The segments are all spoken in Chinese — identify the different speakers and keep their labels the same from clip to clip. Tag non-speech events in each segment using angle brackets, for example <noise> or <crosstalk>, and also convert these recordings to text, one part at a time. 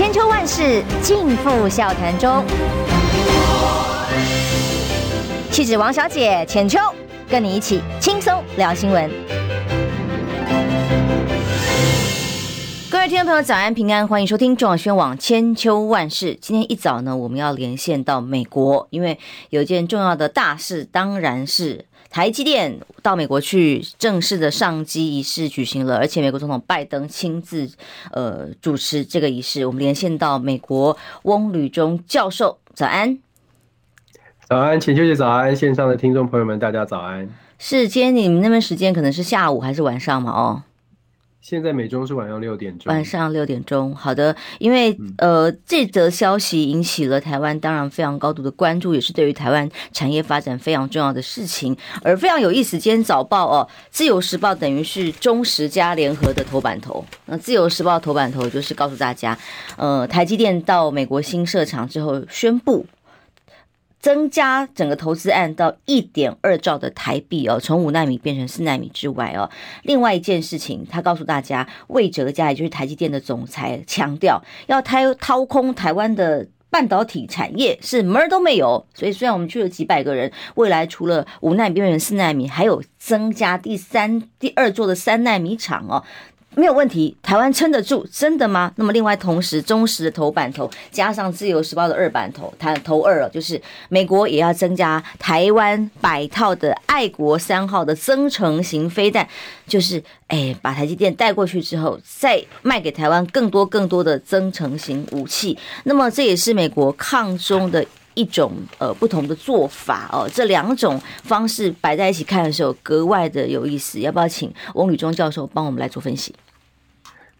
Speaker 1: 千秋万世尽付笑谈中。气质王小姐浅秋，跟你一起轻松聊新闻。各位听众朋友，早安平安，欢迎收听中广宣网千秋万世。今天一早呢，我们要连线到美国，因为有一件重要的大事，当然是。台积电到美国去正式的上机仪式举行了，而且美国总统拜登亲自呃主持这个仪式。我们连线到美国，翁吕中教授，早安。
Speaker 2: 早安，请秋姐早安，线上的听众朋友们，大家早安。
Speaker 1: 是，今天你们那边时间可能是下午还是晚上嘛？哦。
Speaker 2: 现在美中是晚上六点钟，
Speaker 1: 晚上六点钟。好的，因为呃，这则消息引起了台湾当然非常高度的关注，也是对于台湾产业发展非常重要的事情。而非常有意思，今天早报哦，《自由时报》等于是中时加联合的头版头。那《自由时报》头版头就是告诉大家，呃，台积电到美国新设厂之后宣布。增加整个投资案到一点二兆的台币哦，从五奈米变成四奈米之外哦。另外一件事情，他告诉大家，魏哲家也就是台积电的总裁强调，要掏掏空台湾的半导体产业是门儿都没有。所以虽然我们去了几百个人，未来除了五奈米变成四奈米，还有增加第三、第二座的三奈米厂哦。没有问题，台湾撑得住，真的吗？那么另外，同时中时的头版头加上自由时报的二版头，它头二了，就是美国也要增加台湾百套的爱国三号的增程型飞弹，就是哎，把台积电带过去之后，再卖给台湾更多更多的增程型武器。那么这也是美国抗中的一种呃不同的做法哦。这两种方式摆在一起看的时候，格外的有意思。要不要请翁旅忠教授帮我们来做分析？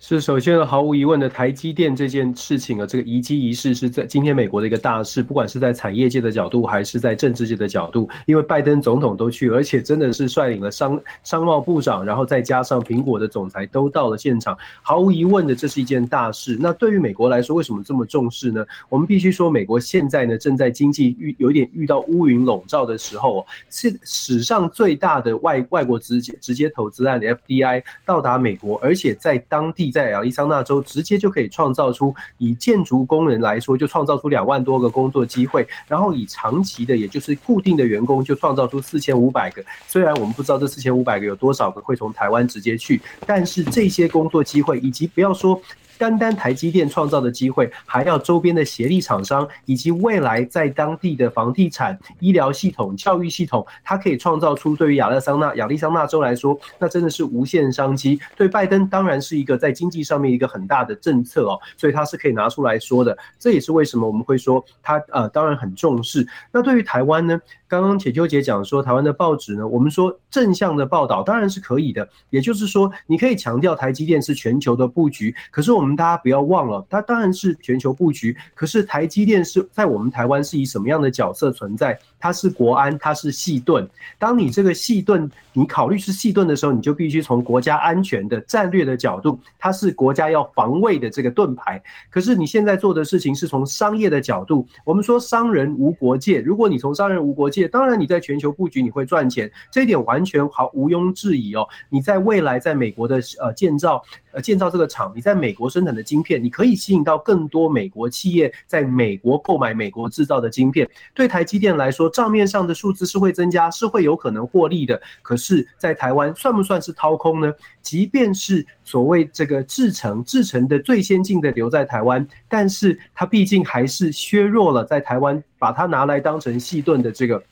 Speaker 2: 是，首先毫无疑问的，台积电这件事情啊，这个移机仪式是在今天美国的一个大事，不管是在产业界的角度，还是在政治界的角度，因为拜登总统都去，而且真的是率领了商商贸部长，然后再加上苹果的总裁都到了现场，毫无疑问的，这是一件大事。那对于美国来说，为什么这么重视呢？我们必须说，美国现在呢正在经济遇有点遇到乌云笼罩的时候，是史上最大的外外国直接直接投资案的 FDI 到达美国，而且在当地。在亚利桑那州直接就可以创造出，以建筑工人来说，就创造出两万多个工作机会，然后以长期的，也就是固定的员工，就创造出四千五百个。虽然我们不知道这四千五百个有多少个会从台湾直接去，但是这些工作机会，以及不要说。单单台积电创造的机会，还要周边的协力厂商，以及未来在当地的房地产、医疗系统、教育系统，它可以创造出对于亚利桑那、亚利桑那州来说，那真的是无限商机。对拜登当然是一个在经济上面一个很大的政策哦，所以他是可以拿出来说的。这也是为什么我们会说他呃当然很重视。那对于台湾呢？刚刚铁秋姐讲说，台湾的报纸呢，我们说正向的报道当然是可以的，也就是说，你可以强调台积电是全球的布局，可是我们大家不要忘了，它当然是全球布局，可是台积电是在我们台湾是以什么样的角色存在？它是国安，它是细盾。当你这个细盾，你考虑是细盾的时候，你就必须从国家安全的战略的角度，它是国家要防卫的这个盾牌。可是你现在做的事情是从商业的角度，我们说商人无国界，如果你从商人无国界，当然你在全球布局你会赚钱，这一点完全毫毋庸置疑哦。你在未来在美国的呃建造呃建造这个厂，你在美国生产的晶片，你可以吸引到更多美国企业在美国购买美国制造的晶片。对台积电来说，账面上的数字是会增加，是会有可能获利的。可是，在台湾算不算是掏空呢？即便是所谓这个制程，制程的最先进的留在台湾，但是它毕竟还是削弱了在台湾把它拿来当成细盾的这个。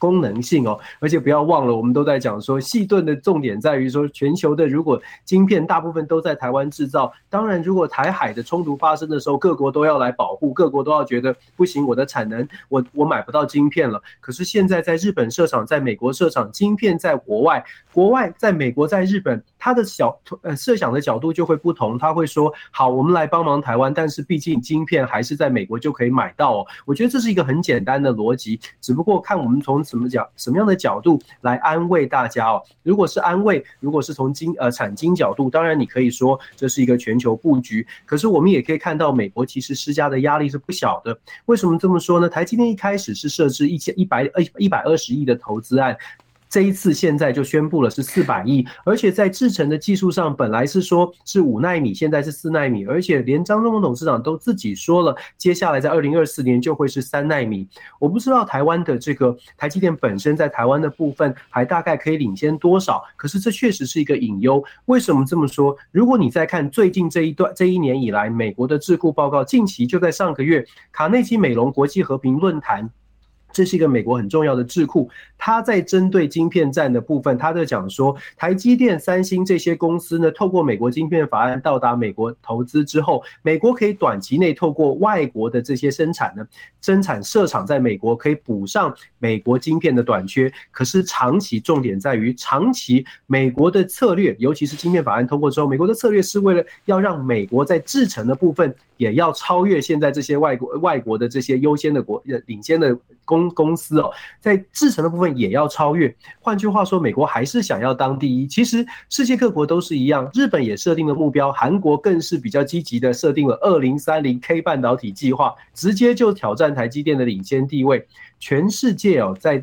Speaker 2: 功能性哦，而且不要忘了，我们都在讲说，细盾的重点在于说，全球的如果晶片大部分都在台湾制造，当然如果台海的冲突发生的时候，各国都要来保护，各国都要觉得不行，我的产能我我买不到晶片了。可是现在在日本设厂，在美国设厂，晶片在国外，国外在美国，在日本，他的小呃设想的角度就会不同，他会说好，我们来帮忙台湾，但是毕竟晶片还是在美国就可以买到哦。我觉得这是一个很简单的逻辑，只不过看我们从。什么角什么样的角度来安慰大家哦？如果是安慰，如果是从经呃产经角度，当然你可以说这是一个全球布局。可是我们也可以看到，美国其实施加的压力是不小的。为什么这么说呢？台积电一开始是设置一千一百二一百二十亿的投资案。这一次现在就宣布了是四百亿，而且在制程的技术上本来是说是五纳米，现在是四纳米，而且连张忠谋董事长都自己说了，接下来在二零二四年就会是三纳米。我不知道台湾的这个台积电本身在台湾的部分还大概可以领先多少，可是这确实是一个隐忧。为什么这么说？如果你再看最近这一段这一年以来，美国的智库报告，近期就在上个月卡内基美隆国际和平论坛。这是一个美国很重要的智库，他在针对晶片战的部分，他在讲说，台积电、三星这些公司呢，透过美国晶片法案到达美国投资之后，美国可以短期内透过外国的这些生产呢，生产设厂在美国可以补上美国晶片的短缺。可是长期重点在于，长期美国的策略，尤其是晶片法案通过之后，美国的策略是为了要让美国在制程的部分也要超越现在这些外国外国的这些优先的国领先的公。公司哦，在制程的部分也要超越。换句话说，美国还是想要当第一。其实世界各国都是一样，日本也设定了目标，韩国更是比较积极的设定了二零三零 K 半导体计划，直接就挑战台积电的领先地位。全世界哦，在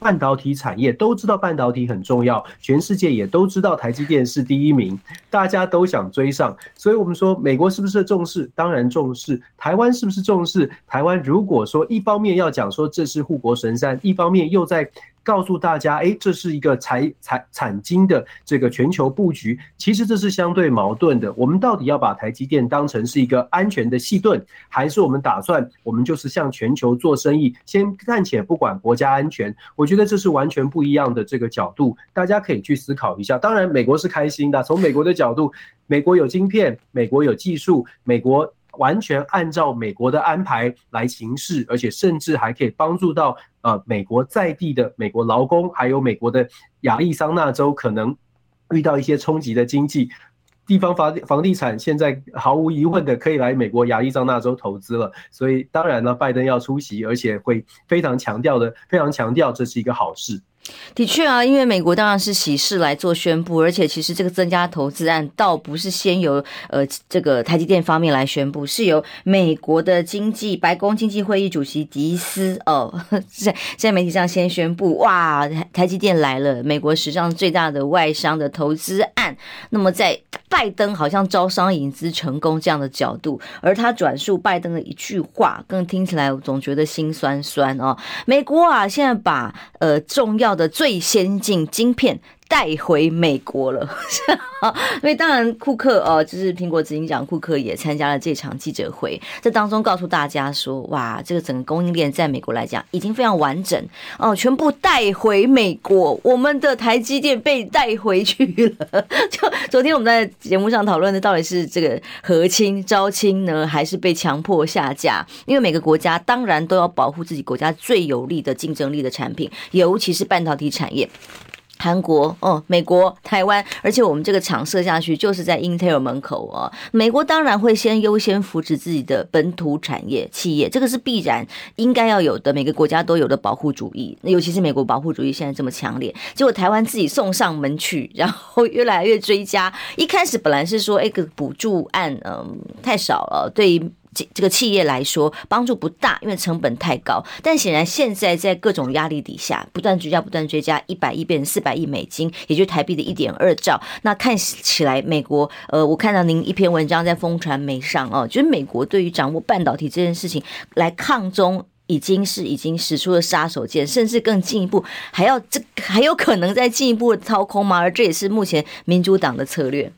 Speaker 2: 半导体产业都知道半导体很重要，全世界也都知道台积电是第一名，大家都想追上，所以我们说美国是不是重视？当然重视。台湾是不是重视？台湾如果说一方面要讲说这是护国神山，一方面又在。告诉大家，哎，这是一个财财产经的这个全球布局，其实这是相对矛盾的。我们到底要把台积电当成是一个安全的细盾，还是我们打算我们就是向全球做生意，先暂且不管国家安全？我觉得这是完全不一样的这个角度，大家可以去思考一下。当然，美国是开心的，从美国的角度，美国有晶片，美国有技术，美国。完全按照美国的安排来行事，而且甚至还可以帮助到呃美国在地的美国劳工，还有美国的亚利桑那州可能遇到一些冲击的经济地方房房地产，现在毫无疑问的可以来美国亚利桑那州投资了。所以当然了，拜登要出席，而且会非常强调的，非常强调这是一个好事。
Speaker 1: 的确啊，因为美国当然是喜事来做宣布，而且其实这个增加投资案倒不是先由呃这个台积电方面来宣布，是由美国的经济白宫经济会议主席迪斯哦，<laughs> 在在媒体上先宣布，哇，台积电来了，美国史上最大的外商的投资案。那么在拜登好像招商引资成功这样的角度，而他转述拜登的一句话，更听起来我总觉得心酸酸哦。美国啊，现在把呃重要的最先进晶片。带回美国了，<laughs> 因为当然库克哦，就是苹果执行长库克也参加了这场记者会，这当中告诉大家说，哇，这个整个供应链在美国来讲已经非常完整哦，全部带回美国，我们的台积电被带回去了。<laughs> 就昨天我们在节目上讨论的，到底是这个和亲招亲呢，还是被强迫下架？因为每个国家当然都要保护自己国家最有利的竞争力的产品，尤其是半导体产业。韩国哦，美国、台湾，而且我们这个厂设下去就是在 Intel 门口哦。美国当然会先优先扶持自己的本土产业企业，这个是必然应该要有的，每个国家都有的保护主义。尤其是美国保护主义现在这么强烈，结果台湾自己送上门去，然后越来越追加。一开始本来是说，哎，个补助案嗯太少了，对于。这这个企业来说帮助不大，因为成本太高。但显然现在在各种压力底下，不断追加，不断追加，一百亿变成四百亿美金，也就是台币的一点二兆。那看起来美国，呃，我看到您一篇文章在风传媒上哦，就是美国对于掌握半导体这件事情来抗中，已经是已经使出了杀手锏，甚至更进一步，还要这还有可能再进一步的掏空吗？而这也是目前民主党的策略。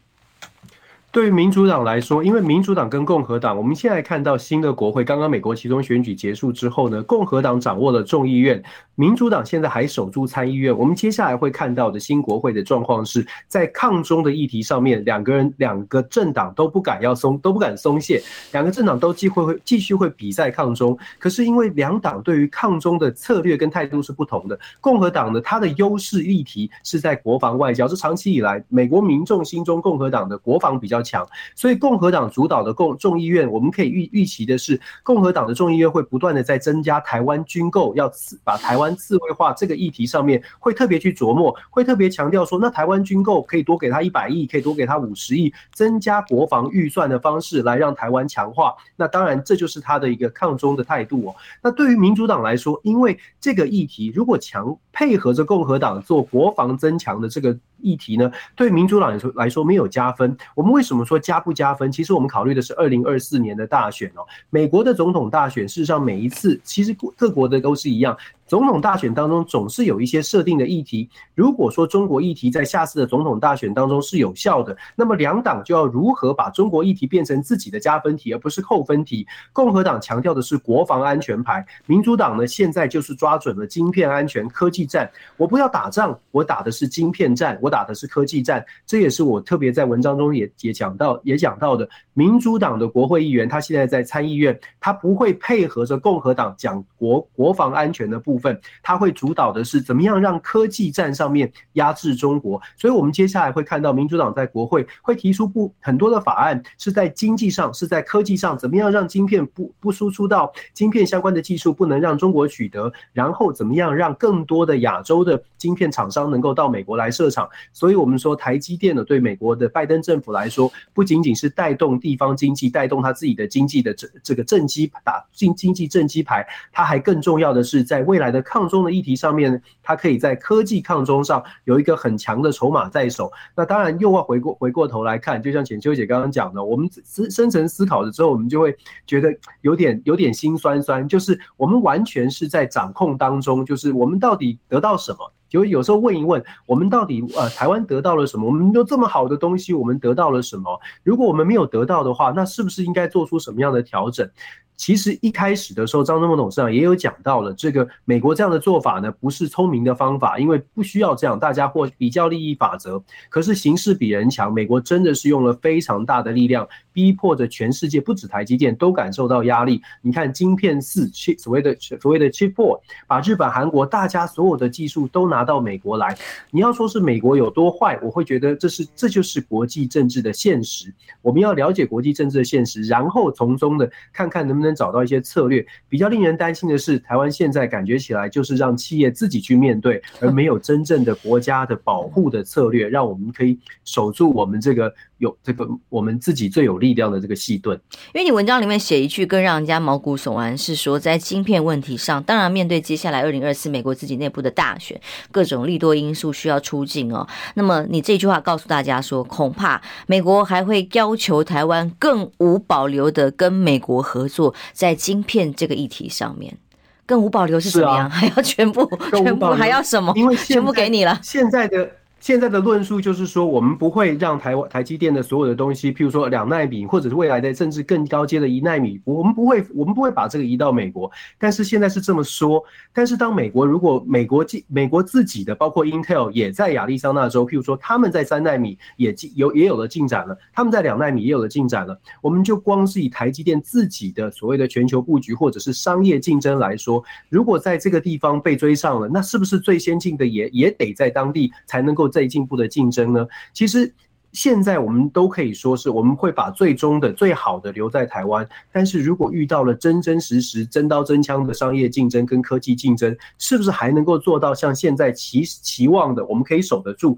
Speaker 2: 对于民主党来说，因为民主党跟共和党，我们现在看到新的国会，刚刚美国期中选举结束之后呢，共和党掌握了众议院，民主党现在还守住参议院。我们接下来会看到的新国会的状况是在抗中的议题上面，两个人两个政党都不敢要松，都不敢松懈，两个政党都继会会继续会比赛抗中。可是因为两党对于抗中的策略跟态度是不同的，共和党呢，它的优势议题是在国防外交，这长期以来美国民众心中共和党的国防比较强，所以共和党主导的共众议院，我们可以预预期的是，共和党的众议院会不断的在增加台湾军购，要把台湾自卫化这个议题上面，会特别去琢磨，会特别强调说，那台湾军购可以多给他一百亿，可以多给他五十亿，增加国防预算的方式来让台湾强化。那当然，这就是他的一个抗中的态度哦。那对于民主党来说，因为这个议题如果强配合着共和党做国防增强的这个议题呢，对民主党来说来说没有加分。我们为什么说加不加分？其实我们考虑的是二零二四年的大选哦，美国的总统大选，事实上每一次其实各国的都是一样。总统大选当中总是有一些设定的议题，如果说中国议题在下次的总统大选当中是有效的，那么两党就要如何把中国议题变成自己的加分题，而不是扣分题。共和党强调的是国防安全牌，民主党呢现在就是抓准了晶片安全、科技战。我不要打仗，我打的是晶片战，我打的是科技战。这也是我特别在文章中也也讲到也讲到的。民主党的国会议员他现在在参议院，他不会配合着共和党讲国国防安全的部分。分，他会主导的是怎么样让科技战上面压制中国，所以我们接下来会看到民主党在国会会提出不很多的法案，是在经济上，是在科技上，怎么样让晶片不不输出到晶片相关的技术不能让中国取得，然后怎么样让更多的亚洲的晶片厂商能够到美国来设厂。所以我们说台积电呢，对美国的拜登政府来说，不仅仅是带动地方经济，带动他自己的经济的这这个政绩打经经济政绩牌，他还更重要的是在未来。的抗中的议题上面，它可以在科技抗中上有一个很强的筹码在手。那当然又要回过回过头来看，就像浅秋姐刚刚讲的，我们深深层思考了之后，我们就会觉得有点有点心酸酸，就是我们完全是在掌控当中，就是我们到底得到什么？就有时候问一问，我们到底呃台湾得到了什么？我们有这么好的东西，我们得到了什么？如果我们没有得到的话，那是不是应该做出什么样的调整？其实一开始的时候，张忠谋董事长也有讲到了，这个美国这样的做法呢，不是聪明的方法，因为不需要这样，大家或比较利益法则。可是形势比人强，美国真的是用了非常大的力量，逼迫着全世界，不止台积电都感受到压力。你看，晶片四，所谓的所谓的 Chip Four，把日本、韩国大家所有的技术都拿到美国来。你要说是美国有多坏，我会觉得这是这就是国际政治的现实。我们要了解国际政治的现实，然后从中的看看能不能。找到一些策略，比较令人担心的是，台湾现在感觉起来就是让企业自己去面对，而没有真正的国家的保护的策略，让我们可以守住我们这个有这个我们自己最有力量的这个细盾。
Speaker 1: 因为你文章里面写一句更让人家毛骨悚然，是说在晶片问题上，当然面对接下来二零二四美国自己内部的大选，各种利多因素需要出境哦。那么你这句话告诉大家说，恐怕美国还会要求台湾更无保留的跟美国合作。在晶片这个议题上面，更无保留是怎么样？啊、<laughs> 还要全部全部还要什么？
Speaker 2: 因为
Speaker 1: 全部给你了。
Speaker 2: 现在的。现在的论述就是说，我们不会让台湾台积电的所有的东西，譬如说两奈米，或者是未来的甚至更高阶的一奈米，我们不会，我们不会把这个移到美国。但是现在是这么说。但是当美国如果美国进美国自己的，包括 Intel 也在亚利桑那州，譬如说他们在三奈米也进有也有了进展了，他们在两奈米也有了进展了。我们就光是以台积电自己的所谓的全球布局或者是商业竞争来说，如果在这个地方被追上了，那是不是最先进的也也得在当地才能够？在进步的竞争呢？其实现在我们都可以说是我们会把最终的最好的留在台湾。但是如果遇到了真真实实真刀真枪的商业竞争跟科技竞争，是不是还能够做到像现在期期望的？我们可以守得住？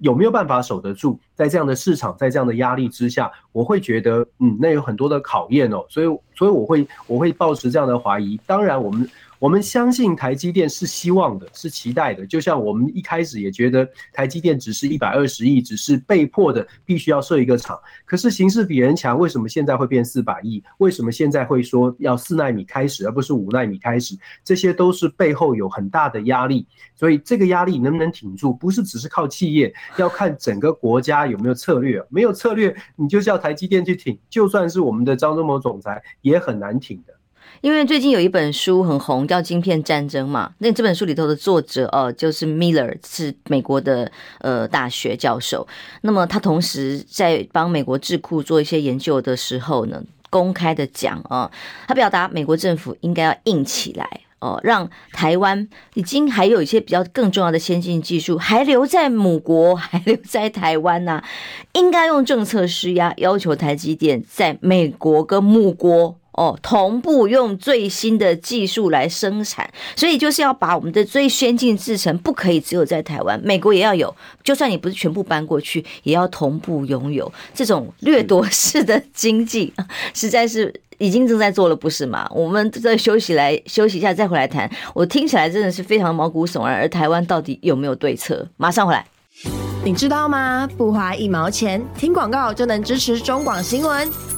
Speaker 2: 有没有办法守得住？在这样的市场，在这样的压力之下，我会觉得，嗯，那有很多的考验哦。所以，所以我会我会抱持这样的怀疑。当然，我们。我们相信台积电是希望的，是期待的。就像我们一开始也觉得台积电只是一百二十亿，只是被迫的必须要设一个厂。可是形势比人强，为什么现在会变四百亿？为什么现在会说要四纳米开始，而不是五纳米开始？这些都是背后有很大的压力。所以这个压力能不能挺住，不是只是靠企业，要看整个国家有没有策略。没有策略，你就叫台积电去挺，就算是我们的张忠谋总裁也很难挺的。
Speaker 1: 因为最近有一本书很红，叫《晶片战争》嘛。那这本书里头的作者哦，就是 Miller，是美国的呃大学教授。那么他同时在帮美国智库做一些研究的时候呢，公开的讲啊，他表达美国政府应该要硬起来哦，让台湾已经还有一些比较更重要的先进技术还留在母国，<laughs> 还留在台湾呐，应该用政策施压，要求台积电在美国跟母国。哦，同步用最新的技术来生产，所以就是要把我们的最先进制程不可以只有在台湾，美国也要有。就算你不是全部搬过去，也要同步拥有。这种掠夺式的经济，<laughs> 实在是已经正在做了，不是吗？我们再休息来休息一下，再回来谈。我听起来真的是非常毛骨悚然，而台湾到底有没有对策？马上回来。
Speaker 3: 你知道吗？不花一毛钱，听广告就能支持中广新闻。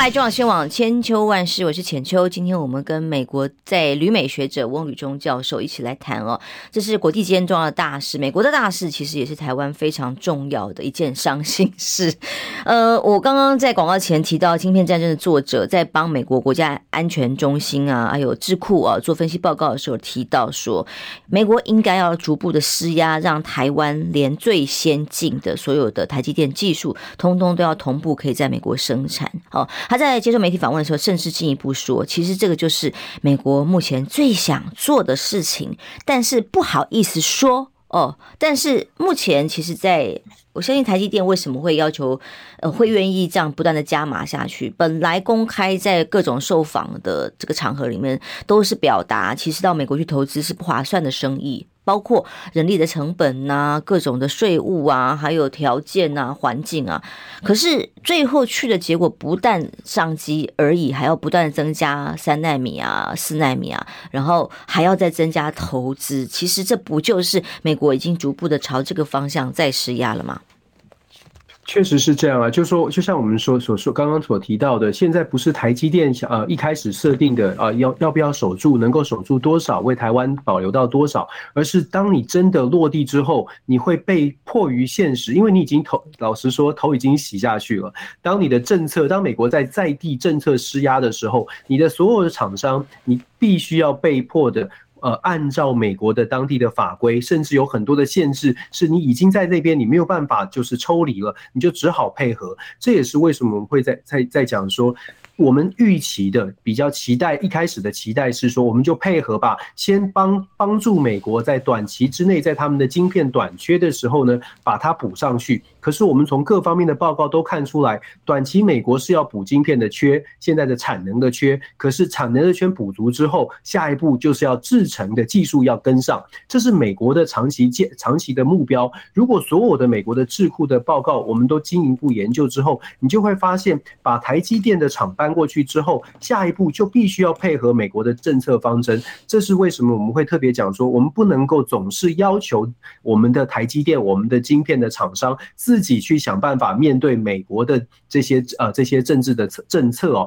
Speaker 1: 来，中广新闻网千秋万世，我是浅秋。今天我们跟美国在旅美学者翁旅中教授一起来谈哦，这是国际间重要的大事，美国的大事，其实也是台湾非常重要的一件伤心事。<laughs> 呃，我刚刚在广告前提到，晶片战争的作者在帮美国国家安全中心啊，还有智库啊做分析报告的时候提到说，美国应该要逐步的施压，让台湾连最先进的所有的台积电技术，通通都要同步可以在美国生产。他在接受媒体访问的时候，甚至进一步说，其实这个就是美国目前最想做的事情，但是不好意思说哦。但是目前，其实在我相信台积电为什么会要求，呃，会愿意这样不断的加码下去？本来公开在各种受访的这个场合里面，都是表达，其实到美国去投资是不划算的生意。包括人力的成本呐、啊，各种的税务啊，还有条件啊、环境啊，可是最后去的结果不但上机而已，还要不断增加三纳米啊、四纳米啊，然后还要再增加投资。其实这不就是美国已经逐步的朝这个方向在施压了吗？
Speaker 2: 确实是这样啊，就说就像我们说所说刚刚所提到的，现在不是台积电想呃一开始设定的啊要要不要守住，能够守住多少，为台湾保留到多少，而是当你真的落地之后，你会被迫于现实，因为你已经头老实说头已经洗下去了。当你的政策，当美国在在地政策施压的时候，你的所有的厂商，你必须要被迫的。呃，按照美国的当地的法规，甚至有很多的限制，是你已经在那边，你没有办法就是抽离了，你就只好配合。这也是为什么我们会在在在讲说。我们预期的比较期待，一开始的期待是说，我们就配合吧，先帮帮助美国在短期之内，在他们的晶片短缺的时候呢，把它补上去。可是我们从各方面的报告都看出来，短期美国是要补晶片的缺，现在的产能的缺。可是产能的缺补足之后，下一步就是要制成的技术要跟上，这是美国的长期建长期的目标。如果所有的美国的智库的报告我们都进一步研究之后，你就会发现，把台积电的厂搬过去之后，下一步就必须要配合美国的政策方针。这是为什么我们会特别讲说，我们不能够总是要求我们的台积电、我们的晶片的厂商自己去想办法面对美国的这些呃这些政治的政策哦，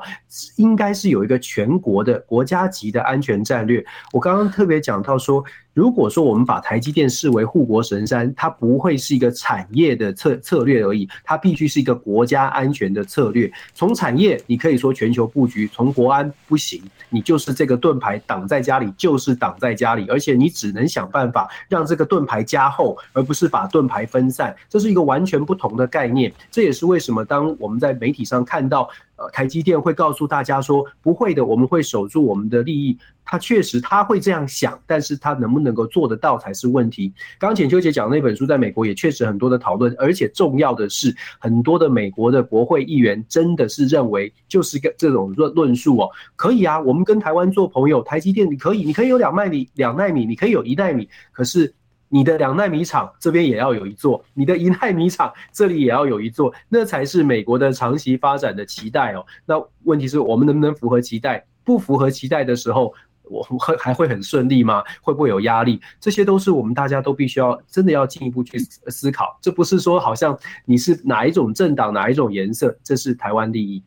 Speaker 2: 应该是有一个全国的国家级的安全战略。我刚刚特别讲到说。如果说我们把台积电视为护国神山，它不会是一个产业的策策略而已，它必须是一个国家安全的策略。从产业，你可以说全球布局；从国安不行，你就是这个盾牌挡在家里，就是挡在家里，而且你只能想办法让这个盾牌加厚，而不是把盾牌分散。这是一个完全不同的概念。这也是为什么当我们在媒体上看到。台积电会告诉大家说，不会的，我们会守住我们的利益。他确实他会这样想，但是他能不能够做得到才是问题。刚刚浅秋姐讲那本书，在美国也确实很多的讨论，而且重要的是，很多的美国的国会议员真的是认为，就是个这种论论述哦，可以啊，我们跟台湾做朋友，台积电你可以，你可以有两纳米，两纳米，你可以有一纳米，可是。你的两奈米厂这边也要有一座，你的一奈米厂这里也要有一座，那才是美国的长期发展的期待哦。那问题是我们能不能符合期待？不符合期待的时候，我会还会很顺利吗？会不会有压力？这些都是我们大家都必须要真的要进一步去思考。这不是说好像你是哪一种政党哪一种颜色，这是台湾利益。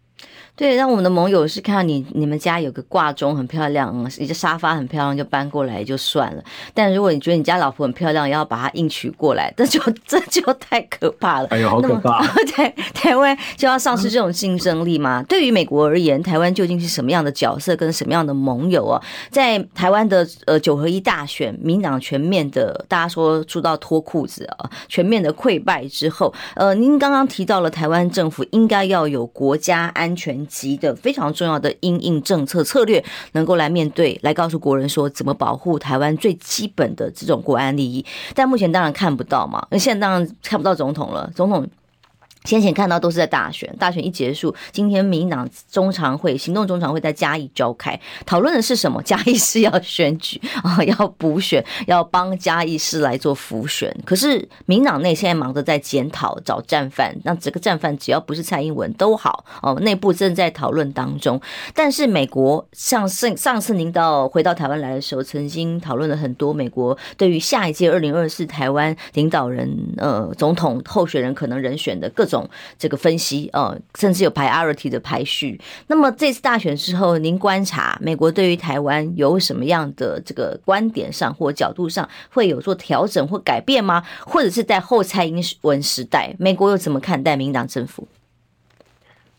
Speaker 1: 对，让我们的盟友是看到你你们家有个挂钟很漂亮，一个沙发很漂亮，就搬过来就算了。但如果你觉得你家老婆很漂亮，也要把她硬娶过来，这就 <laughs> 这就太可怕了。
Speaker 2: 哎呦，好可怕！<laughs>
Speaker 1: 台台湾就要丧失这种竞争力吗？对于美国而言，台湾究竟是什么样的角色，跟什么样的盟友啊？在台湾的呃九合一大选，民党全面的大家说出到脱裤子啊，全面的溃败之后，呃，您刚刚提到了台湾政府应该要有国家安安全级的非常重要的因应政策策略，能够来面对，来告诉国人说怎么保护台湾最基本的这种国安利益。但目前当然看不到嘛，那现在当然看不到总统了，总统。先前看到都是在大选，大选一结束，今天民党中常会、行动中常会在嘉义召开，讨论的是什么？嘉义市要选举 <laughs> 啊，要补选，要帮嘉义市来做辅选。可是民党内现在忙着在检讨、找战犯，那这个战犯只要不是蔡英文都好哦。内部正在讨论当中。但是美国上上上次您到回到台湾来的时候，曾经讨论了很多美国对于下一届二零二四台湾领导人呃总统候选人可能人选的各种。这个分析，呃，甚至有 priority 的排序。那么这次大选之后，您观察美国对于台湾有什么样的这个观点上或角度上会有做调整或改变吗？或者是在后蔡英文时代，美国又怎么看待民党政府？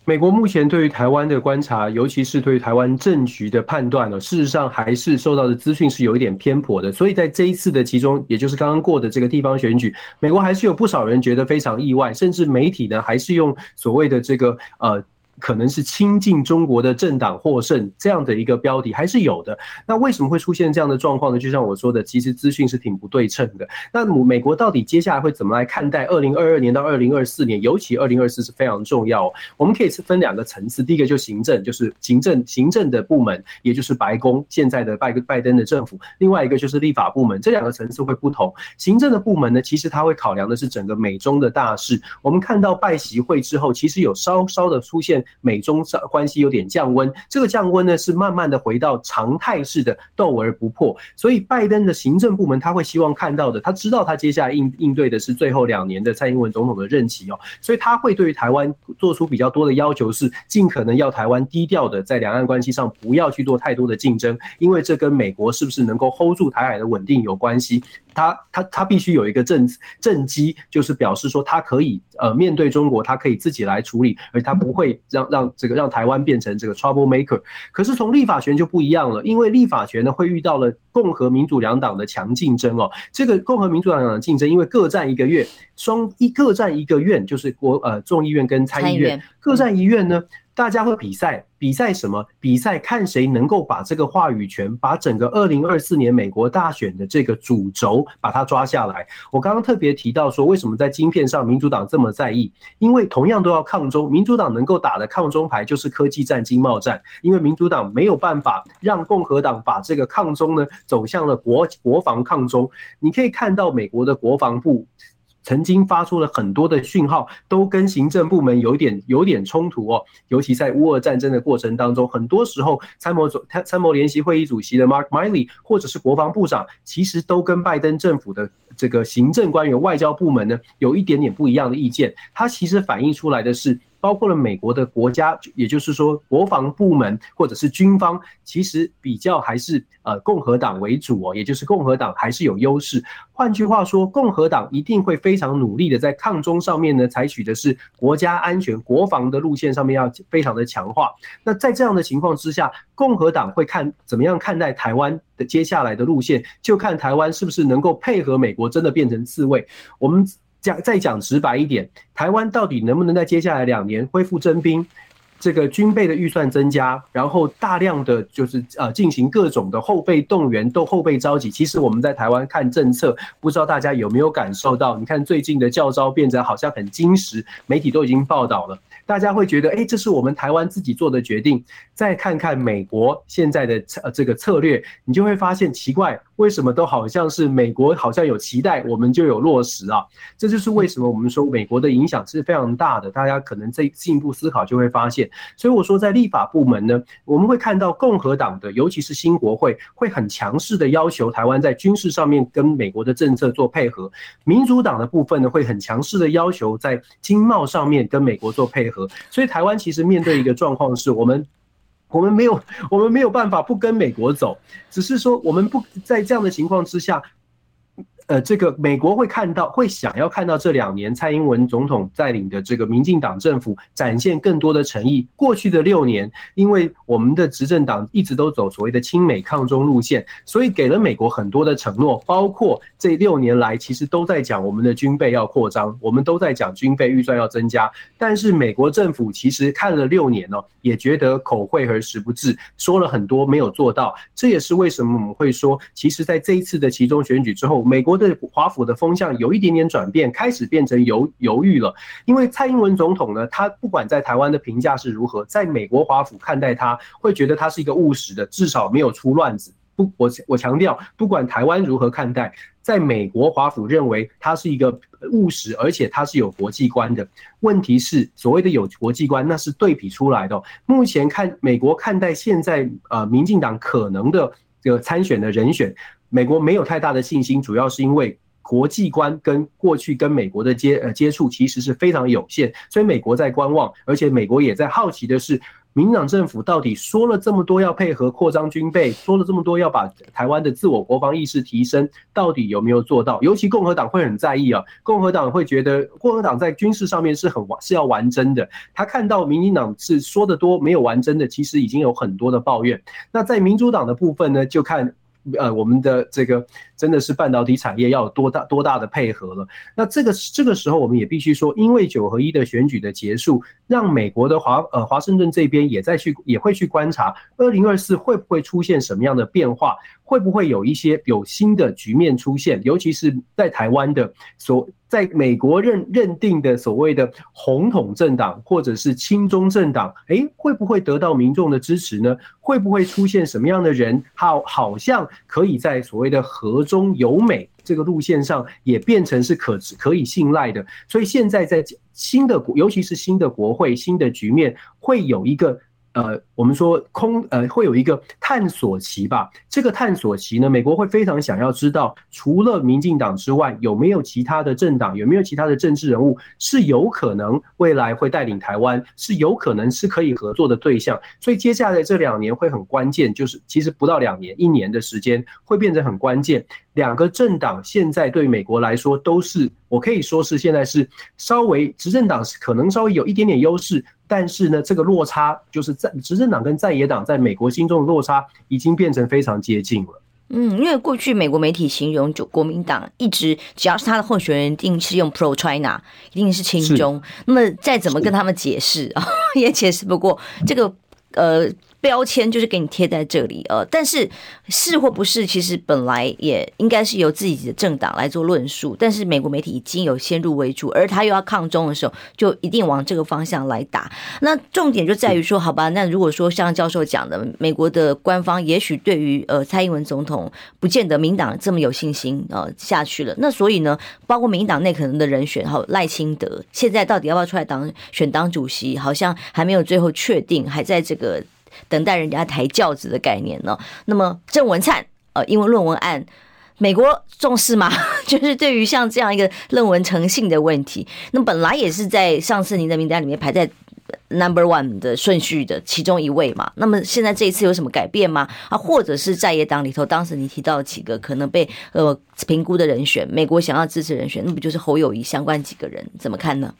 Speaker 2: 美国目前对于台湾的观察，尤其是对于台湾政局的判断呢，事实上还是受到的资讯是有一点偏颇的。所以在这一次的其中，也就是刚刚过的这个地方选举，美国还是有不少人觉得非常意外，甚至媒体呢还是用所谓的这个呃。可能是亲近中国的政党获胜这样的一个标题还是有的。那为什么会出现这样的状况呢？就像我说的，其实资讯是挺不对称的。那美国到底接下来会怎么来看待二零二二年到二零二四年？尤其二零二四是非常重要。我们可以是分两个层次，第一个就行政，就是行政行政的部门，也就是白宫现在的拜拜登的政府；另外一个就是立法部门，这两个层次会不同。行政的部门呢，其实它会考量的是整个美中的大事。我们看到拜习会之后，其实有稍稍的出现。美中关系有点降温，这个降温呢是慢慢的回到常态式的斗而不破，所以拜登的行政部门他会希望看到的，他知道他接下来应应对的是最后两年的蔡英文总统的任期哦，所以他会对于台湾做出比较多的要求，是尽可能要台湾低调的在两岸关系上不要去做太多的竞争，因为这跟美国是不是能够 hold 住台海的稳定有关系。他他他必须有一个政政绩，就是表示说他可以呃面对中国，他可以自己来处理，而他不会让让这个让台湾变成这个 trouble maker。可是从立法权就不一样了，因为立法权呢会遇到了共和民主两党的强竞争哦。这个共和民主两党的竞争，因为各占一个月，双一各占一个院，就是国呃众议院跟参议院各占一院呢。大家会比赛，比赛什么？比赛看谁能够把这个话语权，把整个二零二四年美国大选的这个主轴把它抓下来。我刚刚特别提到说，为什么在晶片上民主党这么在意？因为同样都要抗中，民主党能够打的抗中牌就是科技战、经贸战，因为民主党没有办法让共和党把这个抗中呢走向了国国防抗中。你可以看到美国的国防部。曾经发出了很多的讯号，都跟行政部门有点有点冲突哦。尤其在乌俄战争的过程当中，很多时候参谋总参谋联席会议主席的 Mark Miley 或者是国防部长，其实都跟拜登政府的这个行政官员、外交部门呢有一点点不一样的意见。他其实反映出来的是。包括了美国的国家，也就是说国防部门或者是军方，其实比较还是呃共和党为主哦，也就是共和党还是有优势。换句话说，共和党一定会非常努力的在抗中上面呢，采取的是国家安全、国防的路线上面要非常的强化。那在这样的情况之下，共和党会看怎么样看待台湾的接下来的路线，就看台湾是不是能够配合美国，真的变成刺猬。我们。讲再讲直白一点，台湾到底能不能在接下来两年恢复征兵？这个军备的预算增加，然后大量的就是呃进行各种的后备动员，都后备召集。其实我们在台湾看政策，不知道大家有没有感受到？你看最近的教招变得好像很精实，媒体都已经报道了。大家会觉得，哎，这是我们台湾自己做的决定。再看看美国现在的呃这个策略，你就会发现奇怪，为什么都好像是美国好像有期待，我们就有落实啊？这就是为什么我们说美国的影响是非常大的。大家可能在进一步思考就会发现，所以我说在立法部门呢，我们会看到共和党的，尤其是新国会，会很强势的要求台湾在军事上面跟美国的政策做配合；民主党的部分呢，会很强势的要求在经贸上面跟美国做配合。所以台湾其实面对一个状况是，我们我们没有我们没有办法不跟美国走，只是说我们不在这样的情况之下，呃，这个美国会看到，会想要看到这两年蔡英文总统带领的这个民进党政府展现更多的诚意。过去的六年，因为我们的执政党一直都走所谓的亲美抗中路线，所以给了美国很多的承诺，包括这六年来其实都在讲我们的军备要扩张，我们都在讲军备预算要增加。但是美国政府其实看了六年哦，也觉得口惠而实不至，说了很多没有做到。这也是为什么我们会说，其实在这一次的其中选举之后，美国。对华府的风向有一点点转变，开始变成犹犹豫了。因为蔡英文总统呢，他不管在台湾的评价是如何，在美国华府看待他，会觉得他是一个务实的，至少没有出乱子。不，我我强调，不管台湾如何看待，在美国华府认为他是一个务实，而且他是有国际观的。问题是，所谓的有国际观，那是对比出来的。目前看美国看待现在呃民进党可能的这个参选的人选。美国没有太大的信心，主要是因为国际观跟过去跟美国的接呃接触其实是非常有限，所以美国在观望，而且美国也在好奇的是，民党政府到底说了这么多要配合扩张军备，说了这么多要把台湾的自我国防意识提升，到底有没有做到？尤其共和党会很在意啊，共和党会觉得共和党在军事上面是很是要玩真的，他看到民进党是说的多没有玩真的，其实已经有很多的抱怨。那在民主党的部分呢，就看。呃，我们的这个真的是半导体产业要有多大多大的配合了？那这个这个时候，我们也必须说，因为九合一的选举的结束，让美国的华呃华盛顿这边也在去也会去观察，二零二四会不会出现什么样的变化？会不会有一些有新的局面出现？尤其是在台湾的所。在美国认认定的所谓的红统政党或者是亲中政党，诶，会不会得到民众的支持呢？会不会出现什么样的人，好，好像可以在所谓的和中有美这个路线上也变成是可可以信赖的？所以现在在新的国，尤其是新的国会、新的局面，会有一个。呃，我们说空呃会有一个探索期吧。这个探索期呢，美国会非常想要知道，除了民进党之外，有没有其他的政党，有没有其他的政治人物是有可能未来会带领台湾，是有可能是可以合作的对象。所以接下来这两年会很关键，就是其实不到两年，一年的时间会变得很关键。两个政党现在对美国来说都是，我可以说是现在是稍微执政党是可能稍微有一点点优势。但是呢，这个落差就是在执政党跟在野党在美国心中的落差已经变成非常接近了。
Speaker 1: 嗯，因为过去美国媒体形容就国民党一直只要是他的候选人，一定是用 pro China，一定是亲中。那么再怎么跟他们解释啊，<laughs> 也解释不过这个呃。标签就是给你贴在这里，呃，但是是或不是，其实本来也应该是由自己的政党来做论述。但是美国媒体已经有先入为主，而他又要抗中的时候，就一定往这个方向来打。那重点就在于说，好吧，那如果说像教授讲的，美国的官方也许对于呃蔡英文总统不见得民党这么有信心呃下去了。那所以呢，包括民党内可能的人选，哈赖清德，现在到底要不要出来当选党主席，好像还没有最后确定，还在这个。等待人家抬轿子的概念呢？那么郑文灿呃，英文论文案，美国重视吗？<laughs> 就是对于像这样一个论文诚信的问题，那本来也是在上次您的名单里面排在 number one 的顺序的其中一位嘛。那么现在这一次有什么改变吗？啊，或者是在野党里头，当时你提到几个可能被呃评估的人选，美国想要支持人选，那不就是侯友谊相关几个人？怎么看呢？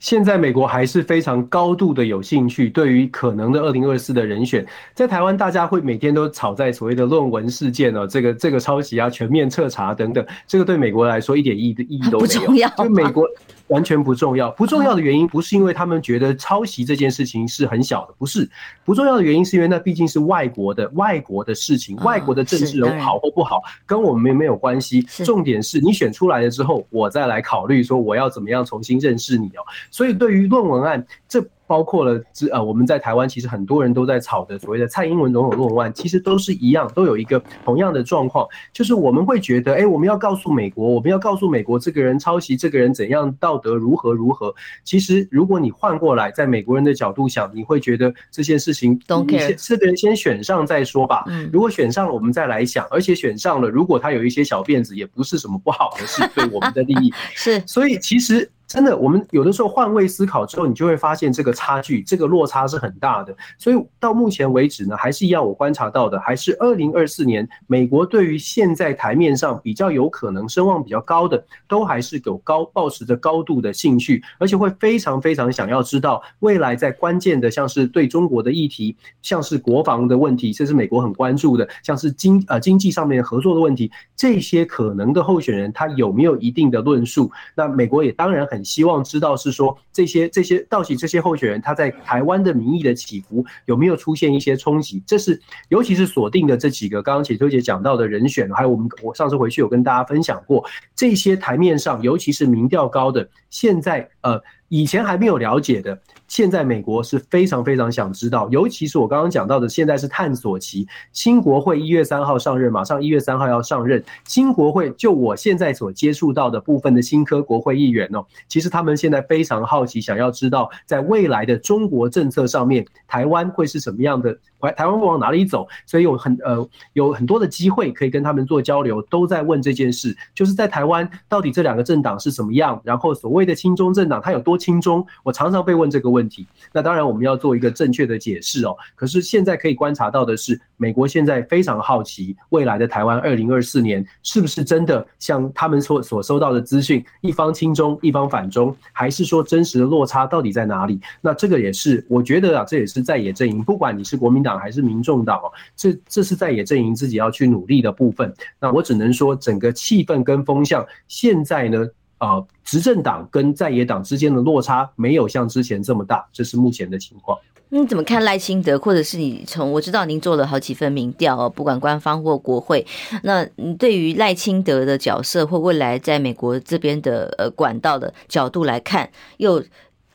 Speaker 2: 现在美国还是非常高度的有兴趣，对于可能的二零二四的人选，在台湾大家会每天都吵在所谓的论文事件哦，这个这个抄袭啊，全面彻查等等，这个对美国来说一点意义意义都没有，不重要，就美国。完全不重要，不重要的原因不是因为他们觉得抄袭这件事情是很小的，不是，不重要的原因是因为那毕竟是外国的外国的事情，外国的政治人物好或不好跟我们没没有关系，重点是你选出来了之后，我再来考虑说我要怎么样重新认识你哦。所以对于论文案这。包括了之呃，我们在台湾其实很多人都在吵的所谓的蔡英文总统论文案，其实都是一样，都有一个同样的状况，就是我们会觉得，哎，我们要告诉美国，我们要告诉美国，这个人抄袭，这个人怎样道德如何如何。其实如果你换过来，在美国人的角度想，你会觉得这件事情，
Speaker 1: 你
Speaker 2: 先这个人先选上再说吧。如果选上了，我们再来想，而且选上了，如果他有一些小辫子，也不是什么不好的事，对我们的利益 <laughs>
Speaker 1: 是。
Speaker 2: 所以其实。真的，我们有的时候换位思考之后，你就会发现这个差距，这个落差是很大的。所以到目前为止呢，还是一样，我观察到的还是二零二四年，美国对于现在台面上比较有可能声望比较高的，都还是有高保持着高度的兴趣，而且会非常非常想要知道未来在关键的，像是对中国的议题，像是国防的问题，这是美国很关注的，像是经呃经济上面合作的问题，这些可能的候选人他有没有一定的论述？那美国也当然很希望知道是说这些这些到底这些候选人他在台湾的民意的起伏有没有出现一些冲击？这是尤其是锁定的这几个刚刚浅秋姐讲到的人选，还有我们我上次回去有跟大家分享过这些台面上，尤其是民调高的，现在呃以前还没有了解的。现在美国是非常非常想知道，尤其是我刚刚讲到的，现在是探索期。新国会一月三号上任，马上一月三号要上任。新国会就我现在所接触到的部分的新科国会议员哦，其实他们现在非常好奇，想要知道在未来的中国政策上面，台湾会是什么样的。台台湾会往哪里走？所以有很呃有很多的机会可以跟他们做交流，都在问这件事，就是在台湾到底这两个政党是什么样？然后所谓的亲中政党它有多亲中？我常常被问这个问题问题。那当然我们要做一个正确的解释哦。可是现在可以观察到的是，美国现在非常好奇未来的台湾二零二四年是不是真的像他们所所收到的资讯，一方亲中，一方反中，还是说真实的落差到底在哪里？那这个也是我觉得啊，这也是在野阵营，不管你是国民。党还是民众党哦，这这是在野阵营自己要去努力的部分。那我只能说，整个气氛跟风向现在呢，呃，执政党跟在野党之间的落差没有像之前这么大，这是目前的情况。
Speaker 1: 你怎么看赖清德，或者是你从我知道您做了好几份民调哦，不管官方或国会，那你对于赖清德的角色或未来在美国这边的呃管道的角度来看，又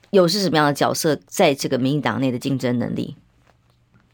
Speaker 1: 又是什么样的角色，在这个民进党内的竞争能力？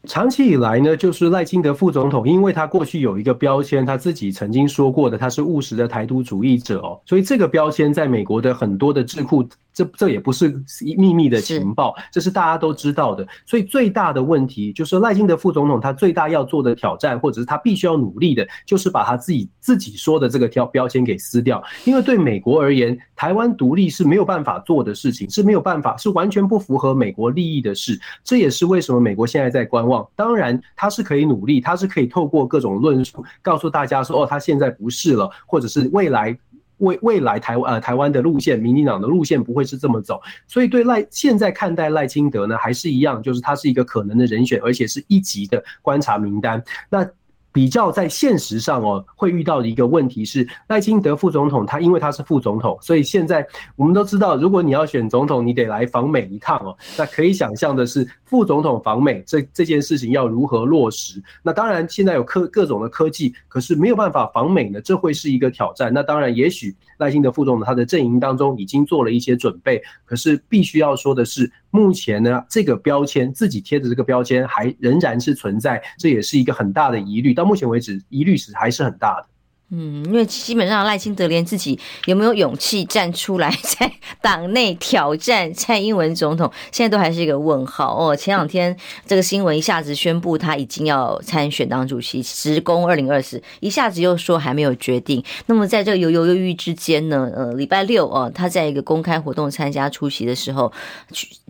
Speaker 2: 长期以来呢，就是赖清德副总统，因为他过去有一个标签，他自己曾经说过的，他是务实的台独主义者哦，所以这个标签在美国的很多的智库。这这也不是秘密的情报，这是大家都知道的。所以最大的问题就是赖清德副总统他最大要做的挑战，或者是他必须要努力的，就是把他自己自己说的这个挑标签给撕掉。因为对美国而言，台湾独立是没有办法做的事情，是没有办法，是完全不符合美国利益的事。这也是为什么美国现在在观望。当然，他是可以努力，他是可以透过各种论述告诉大家说，哦，他现在不是了，或者是未来。未未来台湾呃台湾的路线，民进党的路线不会是这么走，所以对赖现在看待赖清德呢，还是一样，就是他是一个可能的人选，而且是一级的观察名单。那。比较在现实上哦，会遇到的一个问题是赖清德副总统，他因为他是副总统，所以现在我们都知道，如果你要选总统，你得来访美一趟哦。<laughs> 那可以想象的是，副总统访美这这件事情要如何落实？那当然现在有科各种的科技，可是没有办法访美呢，这会是一个挑战。那当然，也许赖清德副总统他的阵营当中已经做了一些准备，可是必须要说的是。目前呢，这个标签自己贴的这个标签还仍然是存在，这也是一个很大的疑虑。到目前为止，疑虑是还是很大的。
Speaker 1: 嗯，因为基本上赖清德连自己有没有勇气站出来 <laughs> 在党内挑战蔡英文总统，现在都还是一个问号哦。前两天这个新闻一下子宣布他已经要参选党主席，直攻二零二四，一下子又说还没有决定。那么在这个犹犹豫豫之间呢，呃，礼拜六哦，他在一个公开活动参加出席的时候，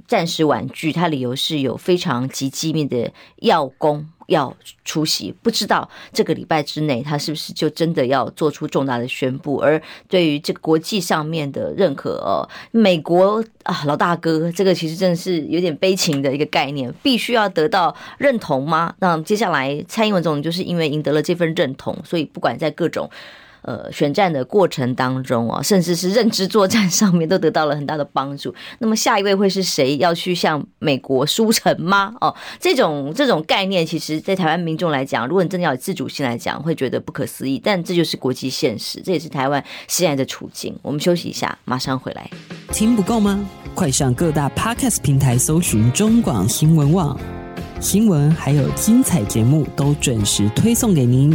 Speaker 1: 暂时婉拒，他理由是有非常极机密的要工。要出席，不知道这个礼拜之内他是不是就真的要做出重大的宣布。而对于这个国际上面的认可，哦，美国啊老大哥，这个其实真的是有点悲情的一个概念，必须要得到认同吗？那接下来蔡英文总统就是因为赢得了这份认同，所以不管在各种。呃，选战的过程当中啊，甚至是认知作战上面都得到了很大的帮助。那么下一位会是谁？要去向美国书城吗？哦，这种这种概念，其实在台湾民众来讲，如果你真的要有自主性来讲，会觉得不可思议。但这就是国际现实，这也是台湾现在的处境。我们休息一下，马上回来。
Speaker 4: 听不够吗？快上各大 Podcast 平台搜寻中广新闻网，新闻还有精彩节目都准时推送给您。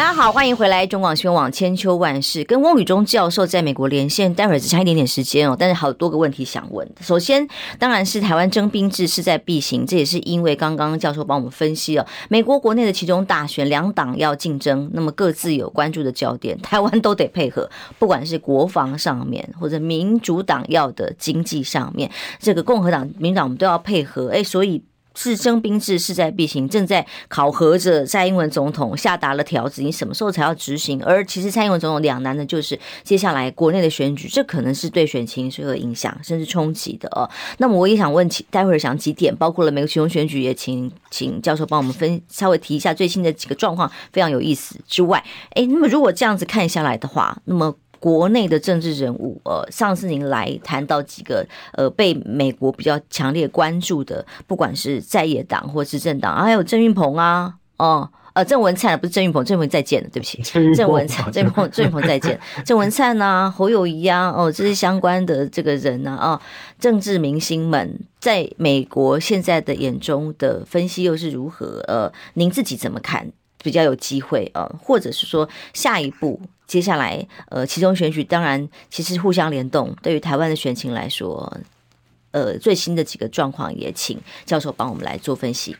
Speaker 1: 大家好，欢迎回来中广新闻网千秋万世，跟翁宇中教授在美国连线，待会儿只差一点点时间哦，但是好多个问题想问。首先，当然是台湾征兵制势在必行，这也是因为刚刚教授帮我们分析了美国国内的其中大选，两党要竞争，那么各自有关注的焦点，台湾都得配合，不管是国防上面或者民主党要的经济上面，这个共和党、民主党我们都要配合，哎，所以。是征兵制势在必行，正在考核着蔡英文总统下达了条子，你什么时候才要执行？而其实蔡英文总统两难的就是接下来国内的选举，这可能是对选情是有影响甚至冲击的哦。那么我也想问起，待会儿想几点，包括了美国其中选举，也请请教授帮我们分稍微提一下最新的几个状况，非常有意思之外，哎，那么如果这样子看下来的话，那么。国内的政治人物，呃，上次您来谈到几个，呃，被美国比较强烈关注的，不管是在野党或执政党，还有郑运鹏啊，哦，呃，郑文灿不是郑运鹏，郑文再见了，对不起，郑文灿，郑运鹏，郑运鹏再见，<laughs> 郑文灿啊，侯友宜啊，哦，这些相关的这个人呢，啊，政治明星们在美国现在的眼中的分析又是如何？呃，您自己怎么看？比较有机会呃，或者是说下一步。接下来，呃，其中选举当然其实互相联动，对于台湾的选情来说，呃，最新的几个状况也请教授帮我们来做分析。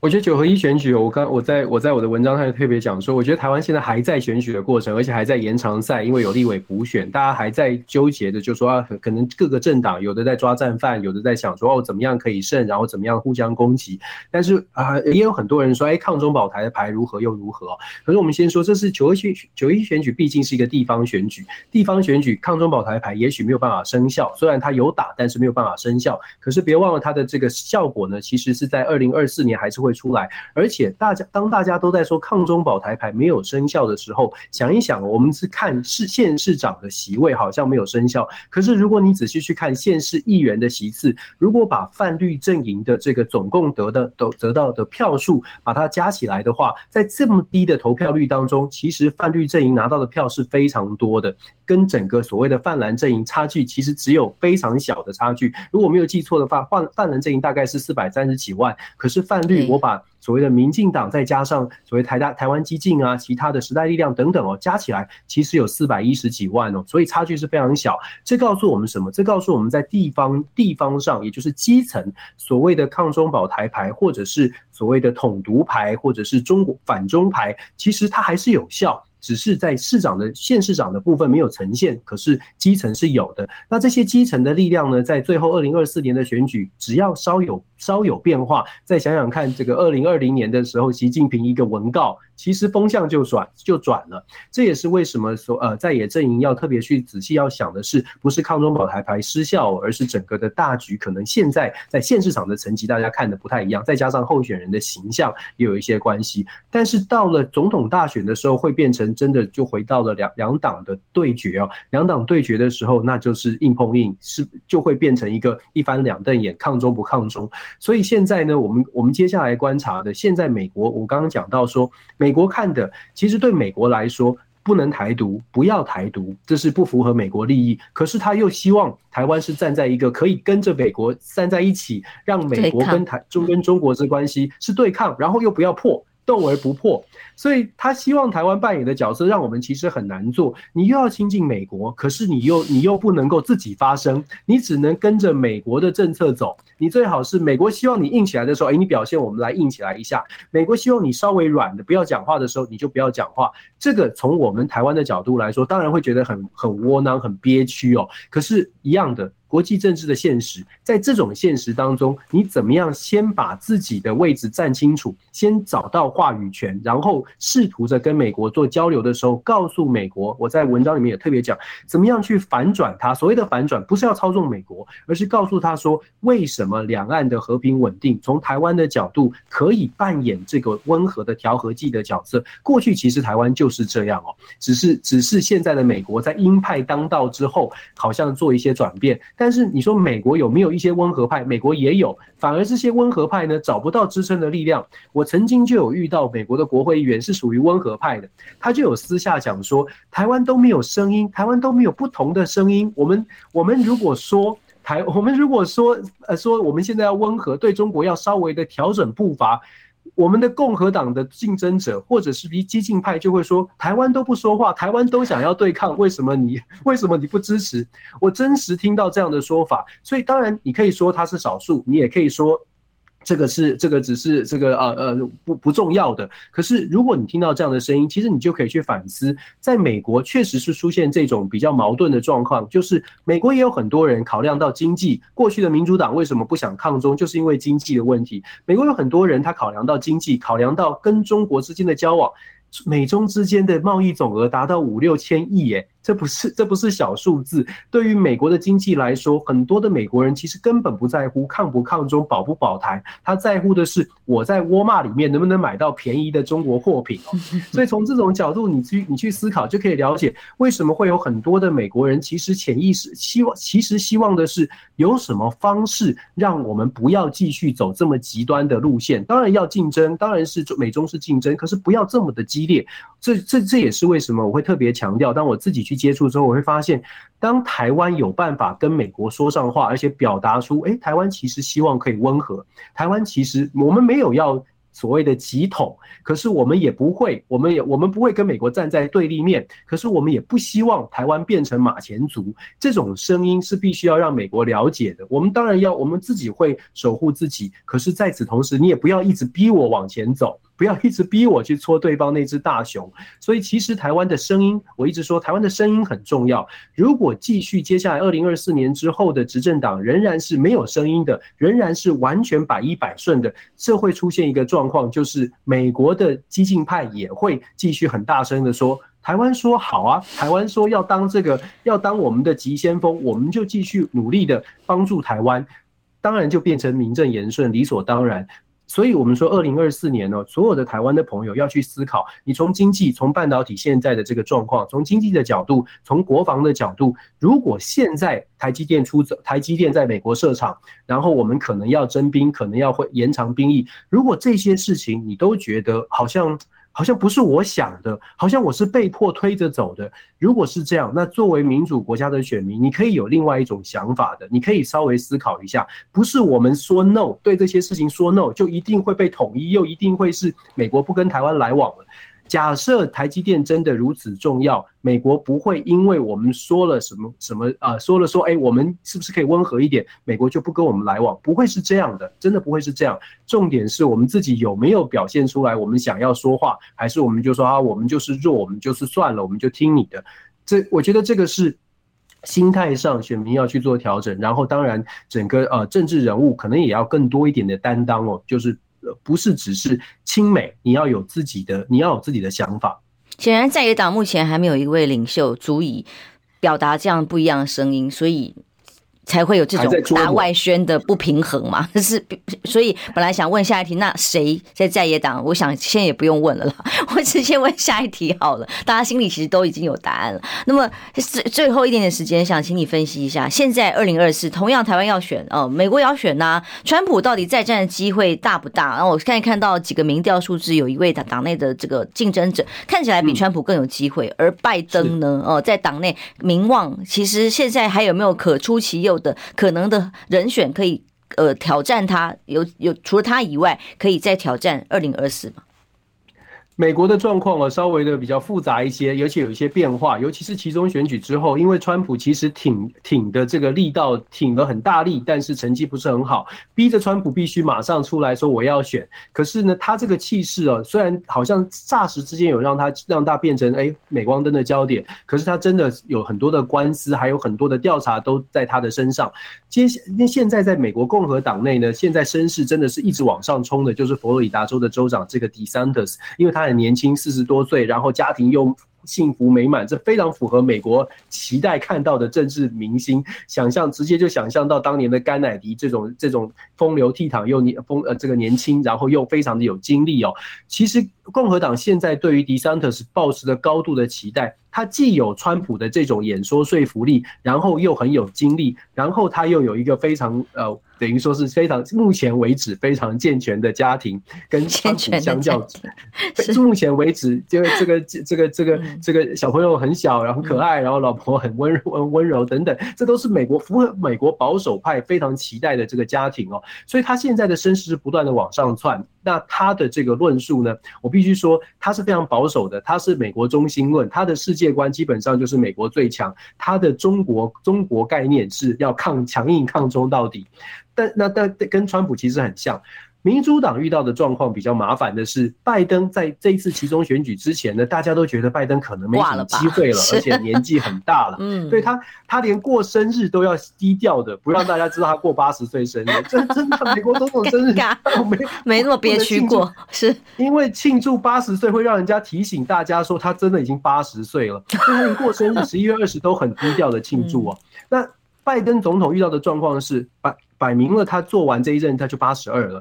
Speaker 2: 我觉得九合一选举，我刚我在我在我的文章上特别讲说，我觉得台湾现在还在选举的过程，而且还在延长赛，因为有立委补选，大家还在纠结的，就说啊，可能各个政党有的在抓战犯，有的在想说哦，怎么样可以胜，然后怎么样互相攻击。但是啊，也有很多人说，哎，抗中保台的牌如何又如何？可是我们先说，这是九合一选九一选举，毕竟是一个地方选举，地方选举抗中保台牌也许没有办法生效，虽然它有打，但是没有办法生效。可是别忘了它的这个效果呢，其实是在二零二四年还是会。会出来，而且大家当大家都在说抗中保台牌没有生效的时候，想一想，我们是看市县市长的席位好像没有生效，可是如果你仔细去看县市议员的席次，如果把泛绿阵营的这个总共得的得得到的票数把它加起来的话，在这么低的投票率当中，其实泛绿阵营拿到的票是非常多的，跟整个所谓的泛蓝阵营差距其实只有非常小的差距。如果没有记错的话，泛泛蓝阵营大概是四百三十几万，可是泛绿我。我把所谓的民进党再加上所谓台大台湾激进啊，其他的时代力量等等哦，加起来其实有四百一十几万哦，所以差距是非常小。这告诉我们什么？这告诉我们在地方地方上，也就是基层所谓的抗中保台牌，或者是所谓的统独牌，或者是中国反中牌，其实它还是有效。只是在市长的县市长的部分没有呈现，可是基层是有的。那这些基层的力量呢，在最后二零二四年的选举，只要稍有稍有变化，再想想看，这个二零二零年的时候，习近平一个文告。其实风向就转就转了，这也是为什么说呃在野阵营要特别去仔细要想的是，不是抗中保台牌失效，而是整个的大局可能现在在县市场的层级大家看的不太一样，再加上候选人的形象也有一些关系。但是到了总统大选的时候，会变成真的就回到了两两党的对决哦，两党对决的时候，那就是硬碰硬，是就会变成一个一翻两瞪眼，抗中不抗中。所以现在呢，我们我们接下来观察的，现在美国我刚刚讲到说。国看的其实对美国来说，不能台独，不要台独，这是不符合美国利益。可是他又希望台湾是站在一个可以跟着美国站在一起，让美国跟台中跟中国之关系是对抗，然后又不要破。斗而不破，所以他希望台湾扮演的角色，让我们其实很难做。你又要亲近美国，可是你又你又不能够自己发声，你只能跟着美国的政策走。你最好是美国希望你硬起来的时候，哎，你表现我们来硬起来一下；美国希望你稍微软的不要讲话的时候，你就不要讲话。这个从我们台湾的角度来说，当然会觉得很很窝囊、很憋屈哦。可是，一样的。国际政治的现实，在这种现实当中，你怎么样先把自己的位置站清楚，先找到话语权，然后试图着跟美国做交流的时候，告诉美国，我在文章里面也特别讲，怎么样去反转它。所谓的反转，不是要操纵美国，而是告诉他说，为什么两岸的和平稳定，从台湾的角度可以扮演这个温和的调和剂的角色。过去其实台湾就是这样哦，只是只是现在的美国在鹰派当道之后，好像做一些转变。但是你说美国有没有一些温和派？美国也有，反而这些温和派呢，找不到支撑的力量。我曾经就有遇到美国的国会议员是属于温和派的，他就有私下讲说，台湾都没有声音，台湾都没有不同的声音。我们我们如果说台，我们如果说呃说我们现在要温和，对中国要稍微的调整步伐。我们的共和党的竞争者或者是比激进派就会说，台湾都不说话，台湾都想要对抗，为什么你 <laughs> 为什么你不支持？我真实听到这样的说法，所以当然你可以说他是少数，你也可以说。这个是这个只是这个呃呃不不重要的，可是如果你听到这样的声音，其实你就可以去反思，在美国确实是出现这种比较矛盾的状况，就是美国也有很多人考量到经济，过去的民主党为什么不想抗中，就是因为经济的问题。美国有很多人他考量到经济，考量到跟中国之间的交往，美中之间的贸易总额达到五六千亿耶。这不是这不是小数字，对于美国的经济来说，很多的美国人其实根本不在乎抗不抗中、保不保台，他在乎的是我在沃尔玛里面能不能买到便宜的中国货品哦。<laughs> 所以从这种角度，你去你去思考，就可以了解为什么会有很多的美国人其实潜意识希望，其实希望的是有什么方式让我们不要继续走这么极端的路线。当然要竞争，当然是美中是竞争，可是不要这么的激烈。这这这也是为什么我会特别强调，当我自己去。接触之后，我会发现，当台湾有办法跟美国说上话，而且表达出，诶，台湾其实希望可以温和，台湾其实我们没有要所谓的急统，可是我们也不会，我们也我们不会跟美国站在对立面，可是我们也不希望台湾变成马前卒。这种声音是必须要让美国了解的。我们当然要，我们自己会守护自己，可是在此同时，你也不要一直逼我往前走。不要一直逼我去戳对方那只大熊，所以其实台湾的声音，我一直说台湾的声音很重要。如果继续接下来二零二四年之后的执政党仍然是没有声音的，仍然是完全百依百顺的，这会出现一个状况，就是美国的激进派也会继续很大声的说，台湾说好啊，台湾说要当这个要当我们的急先锋，我们就继续努力的帮助台湾，当然就变成名正言顺，理所当然。所以，我们说，二零二四年呢，所有的台湾的朋友要去思考，你从经济、从半导体现在的这个状况，从经济的角度，从国防的角度，如果现在台积电出走，台积电在美国设厂，然后我们可能要征兵，可能要会延长兵役，如果这些事情你都觉得好像。好像不是我想的，好像我是被迫推着走的。如果是这样，那作为民主国家的选民，你可以有另外一种想法的，你可以稍微思考一下，不是我们说 no，对这些事情说 no，就一定会被统一，又一定会是美国不跟台湾来往了。假设台积电真的如此重要，美国不会因为我们说了什么什么啊、呃，说了说，哎，我们是不是可以温和一点？美国就不跟我们来往，不会是这样的，真的不会是这样。重点是我们自己有没有表现出来，我们想要说话，还是我们就说啊，我们就是弱，我们就是算了，我们就听你的。这我觉得这个是心态上选民要去做调整，然后当然整个呃政治人物可能也要更多一点的担当哦，就是。不是只是亲美，你要有自己的，你要有自己的想法。
Speaker 1: 显然，在野党目前还没有一位领袖足以表达这样不一样的声音，所以。才会有这种大外宣的不平衡嘛？<laughs> 是，所以本来想问下一题，那谁在在野党？我想现在也不用问了啦，<laughs> 我直接问下一题好了。大家心里其实都已经有答案了。那么最最后一点点时间，想请你分析一下，现在二零二四同样台湾要选哦，美国也要选呐、啊，川普到底再战的机会大不大？然后我看看到几个民调数字，有一位党党内的这个竞争者看起来比川普更有机会，而拜登呢？哦，在党内名望其实现在还有没有可出其右？的可能的人选可以呃挑战他，有有除了他以外，可以再挑战二零二四吗？
Speaker 2: 美国的状况啊，稍微的比较复杂一些，而且有一些变化，尤其是其中选举之后，因为川普其实挺挺的这个力道挺得很大力，但是成绩不是很好，逼着川普必须马上出来说我要选。可是呢，他这个气势啊，虽然好像霎时之间有让他让他变成哎镁光灯的焦点，可是他真的有很多的官司，还有很多的调查都在他的身上。接下那现在在美国共和党内呢，现在声势真的是一直往上冲的，就是佛罗里达州的州长这个 DeSantis，因为他。很年轻，四十多岁，然后家庭又幸福美满，这非常符合美国期待看到的政治明星。想象直接就想象到当年的甘乃迪这种这种风流倜傥又年风呃这个年轻，然后又非常的有精力哦。其实共和党现在对于迪桑特是抱持着高度的期待。他既有川普的这种演说说服力，然后又很有精力，然后他又有一个非常呃，等于说是非常目前为止非常健全的家庭，跟川普相较，目前为止，因为这个这个这个这个小朋友很小，然后可爱，然后老婆很温温温柔等等，这都是美国符合美国保守派非常期待的这个家庭哦，所以他现在的声势是不断的往上窜。那他的这个论述呢，我必须说他是非常保守的，他是美国中心论，他的世界观基本上就是美国最强，他的中国中国概念是要抗强硬抗中到底，但那但跟川普其实很像。民主党遇到的状况比较麻烦的是，拜登在这一次期中选举之前呢，大家都觉得拜登可能没什么机会了，<laughs> 而且年纪很大了。<laughs> 嗯，对他，他连过生日都要低调的，不让大家知道他过八十岁生日。<laughs> 真真的，美国总统生日没
Speaker 1: 没那么憋屈过，是
Speaker 2: 因为庆祝八十岁会让人家提醒大家说他真的已经八十岁了，所以他连过生日十一月二十都很低调的庆祝哦。那拜登总统遇到的状况是摆摆明了，他做完这一任他就八十二了。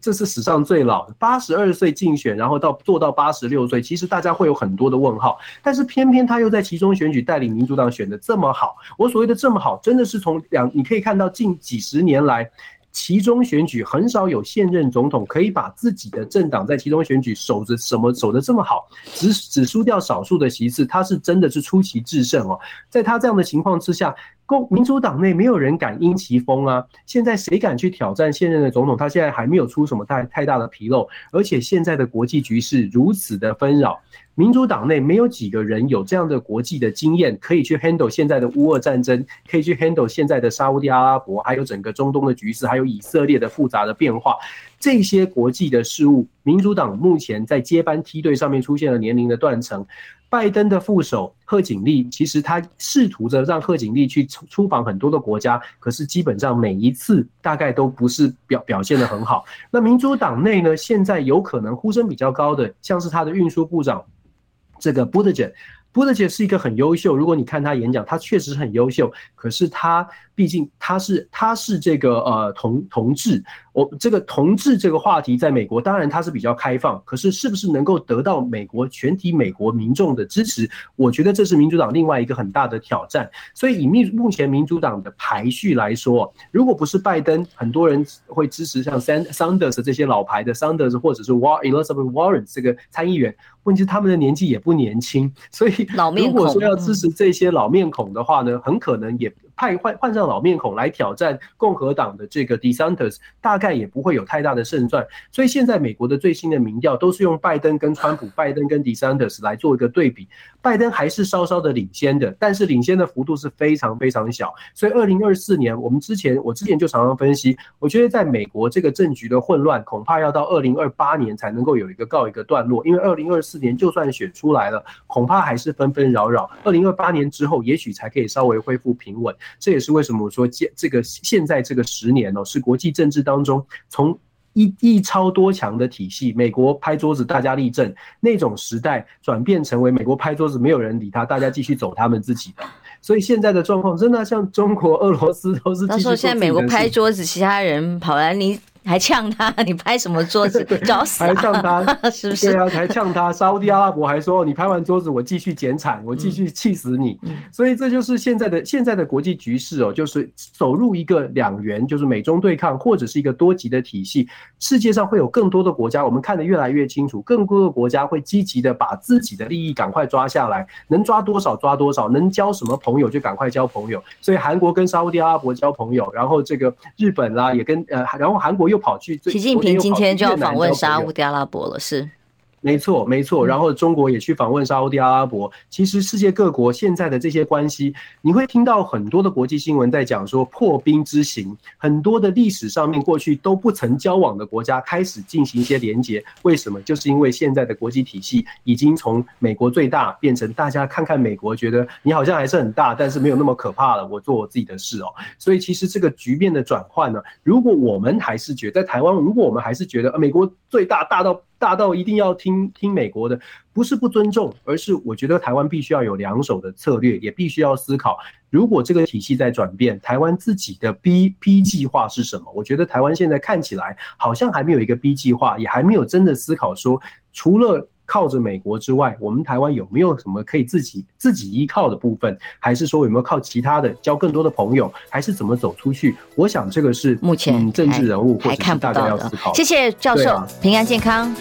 Speaker 2: 这是史上最老，八十二岁竞选，然后到做到八十六岁，其实大家会有很多的问号。但是偏偏他又在其中选举带领民主党选得这么好。我所谓的这么好，真的是从两，你可以看到近几十年来，其中选举很少有现任总统可以把自己的政党在其中选举守着什么守得这么好，只只输掉少数的席次，他是真的是出奇制胜哦。在他这样的情况之下。共民主党内没有人敢因其风啊！现在谁敢去挑战现任的总统？他现在还没有出什么太太大的纰漏，而且现在的国际局势如此的纷扰，民主党内没有几个人有这样的国际的经验，可以去 handle 现在的乌俄战争，可以去 handle 现在的沙乌地阿拉伯，还有整个中东的局势，还有以色列的复杂的变化，这些国际的事务，民主党目前在接班梯队上面出现了年龄的断层。拜登的副手贺锦丽，其实他试图着让贺锦丽去出出访很多的国家，可是基本上每一次大概都不是表表现得很好。那民主党内呢，现在有可能呼声比较高的，像是他的运输部长这个布特杰。布特杰是一个很优秀，如果你看他演讲，他确实很优秀，可是他毕竟他是他是这个呃同同志。我这个同志这个话题，在美国当然它是比较开放，可是是不是能够得到美国全体美国民众的支持？我觉得这是民主党另外一个很大的挑战。所以以目目前民主党的排序来说，如果不是拜登，很多人会支持像 Sanders 这些老牌的 Sanders 或者是 Elizabeth Warren 这个参议员。问题是他们的年纪也不年轻，所以如果说要支持这些老面孔的话呢，很可能也。派换换上老面孔来挑战共和党的这个 DeSantis，大概也不会有太大的胜算。所以现在美国的最新的民调都是用拜登跟川普、拜登跟 DeSantis 来做一个对比。拜登还是稍稍的领先的，但是领先的幅度是非常非常小。所以二零二四年，我们之前我之前就常常分析，我觉得在美国这个政局的混乱，恐怕要到二零二八年才能够有一个告一个段落。因为二零二四年就算选出来了，恐怕还是纷纷扰扰。二零二八年之后，也许才可以稍微恢复平稳。这也是为什么我说现这个现在这个十年哦，是国际政治当中从一一超多强的体系，美国拍桌子大家立正那种时代，转变成为美国拍桌子没有人理他，大家继续走他们自己的。所以现在的状况真的像中国、俄罗斯都是。他说
Speaker 1: 现在美国拍桌子，其他人跑来你。还呛他，你拍什么桌子？找死！
Speaker 2: 还呛他，<laughs>
Speaker 1: 是不是？
Speaker 2: 对啊，还呛他。沙乌地阿拉伯还说，你拍完桌子，我继续减产，我继续气死你。所以这就是现在的现在的国际局势哦，就是走入一个两元，就是美中对抗，或者是一个多极的体系。世界上会有更多的国家，我们看得越来越清楚，更多的国家会积极的把自己的利益赶快抓下来，能抓多少抓多少，能交什么朋友就赶快交朋友。所以韩国跟沙乌地阿拉伯交朋友，然后这个日本啦也跟呃，然后韩国又跑去。
Speaker 1: 习近平今天就要访问沙乌地阿拉伯了，是。
Speaker 2: 没错，没错。然后中国也去访问沙乌地阿拉伯。其实世界各国现在的这些关系，你会听到很多的国际新闻在讲说破冰之行，很多的历史上面过去都不曾交往的国家开始进行一些连结。为什么？就是因为现在的国际体系已经从美国最大变成大家看看美国，觉得你好像还是很大，但是没有那么可怕了。我做我自己的事哦。所以其实这个局面的转换呢，如果我们还是觉得在台湾，如果我们还是觉得美国最大，大到。大到一定要听听美国的，不是不尊重，而是我觉得台湾必须要有两手的策略，也必须要思考，如果这个体系在转变，台湾自己的 B B 计划是什么？我觉得台湾现在看起来好像还没有一个 B 计划，也还没有真的思考说，除了靠着美国之外，我们台湾有没有什么可以自己自己依靠的部分？还是说有没有靠其他的交更多的朋友？还是怎么走出去？我想这个是目前政治人物或者是大家要思考。
Speaker 1: 谢谢教授，平安健康。